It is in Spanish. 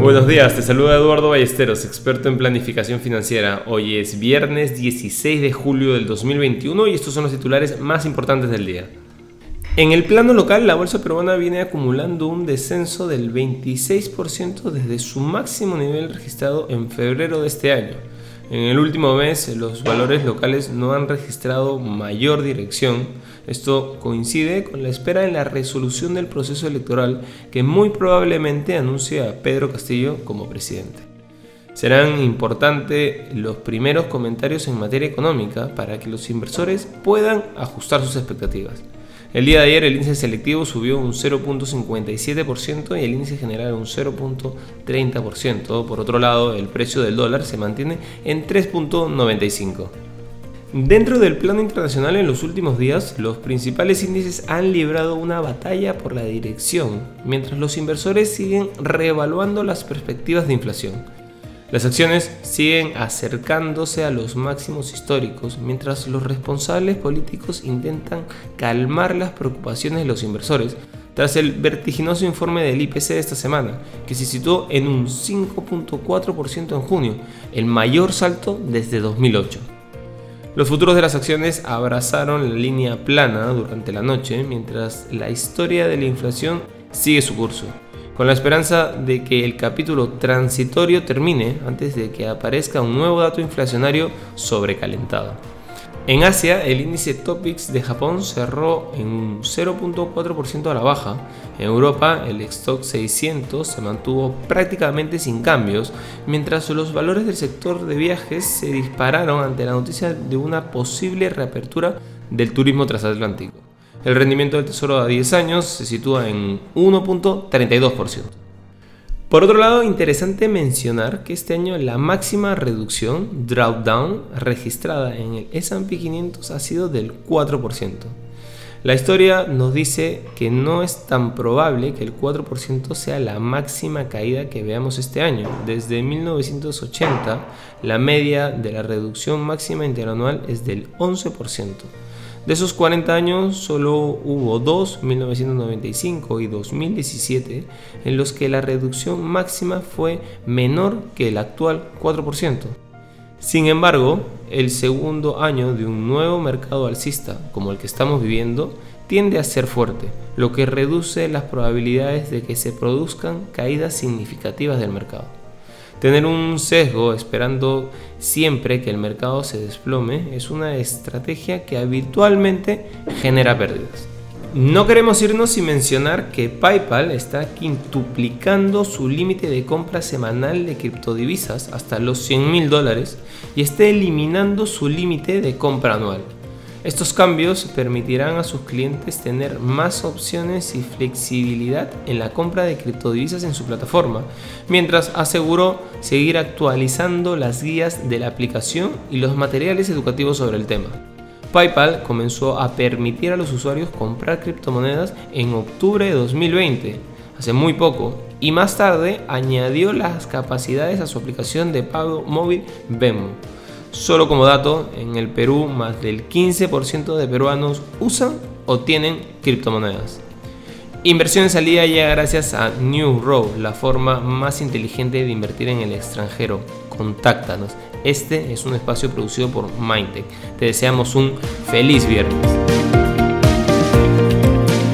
Buenos días, te saluda Eduardo Ballesteros, experto en planificación financiera. Hoy es viernes 16 de julio del 2021 y estos son los titulares más importantes del día. En el plano local, la bolsa peruana viene acumulando un descenso del 26% desde su máximo nivel registrado en febrero de este año. En el último mes, los valores locales no han registrado mayor dirección. Esto coincide con la espera en la resolución del proceso electoral que muy probablemente anuncie a Pedro Castillo como presidente. Serán importantes los primeros comentarios en materia económica para que los inversores puedan ajustar sus expectativas. El día de ayer el índice selectivo subió un 0.57% y el índice general un 0.30%. Por otro lado, el precio del dólar se mantiene en 3.95. Dentro del plano internacional en los últimos días, los principales índices han librado una batalla por la dirección, mientras los inversores siguen reevaluando las perspectivas de inflación. Las acciones siguen acercándose a los máximos históricos mientras los responsables políticos intentan calmar las preocupaciones de los inversores tras el vertiginoso informe del IPC de esta semana, que se situó en un 5.4% en junio, el mayor salto desde 2008. Los futuros de las acciones abrazaron la línea plana durante la noche, mientras la historia de la inflación sigue su curso con la esperanza de que el capítulo transitorio termine antes de que aparezca un nuevo dato inflacionario sobrecalentado. En Asia, el índice Topix de Japón cerró en un 0.4% a la baja. En Europa, el stock 600 se mantuvo prácticamente sin cambios, mientras los valores del sector de viajes se dispararon ante la noticia de una posible reapertura del turismo transatlántico. El rendimiento del tesoro a 10 años se sitúa en 1.32%. Por otro lado, interesante mencionar que este año la máxima reducción, drawdown, registrada en el SP 500 ha sido del 4%. La historia nos dice que no es tan probable que el 4% sea la máxima caída que veamos este año. Desde 1980, la media de la reducción máxima interanual es del 11%. De esos 40 años, solo hubo dos, 1995 y 2017, en los que la reducción máxima fue menor que el actual 4%. Sin embargo, el segundo año de un nuevo mercado alcista, como el que estamos viviendo, tiende a ser fuerte, lo que reduce las probabilidades de que se produzcan caídas significativas del mercado. Tener un sesgo esperando siempre que el mercado se desplome es una estrategia que habitualmente genera pérdidas. No queremos irnos sin mencionar que PayPal está quintuplicando su límite de compra semanal de criptodivisas hasta los 100 mil dólares y está eliminando su límite de compra anual. Estos cambios permitirán a sus clientes tener más opciones y flexibilidad en la compra de criptodivisas en su plataforma, mientras aseguró seguir actualizando las guías de la aplicación y los materiales educativos sobre el tema. PayPal comenzó a permitir a los usuarios comprar criptomonedas en octubre de 2020, hace muy poco, y más tarde añadió las capacidades a su aplicación de pago móvil Venmo. Solo como dato, en el Perú más del 15% de peruanos usan o tienen criptomonedas. Inversiones al día llega gracias a New Row, la forma más inteligente de invertir en el extranjero. Contáctanos. Este es un espacio producido por Mindtech. Te deseamos un feliz viernes.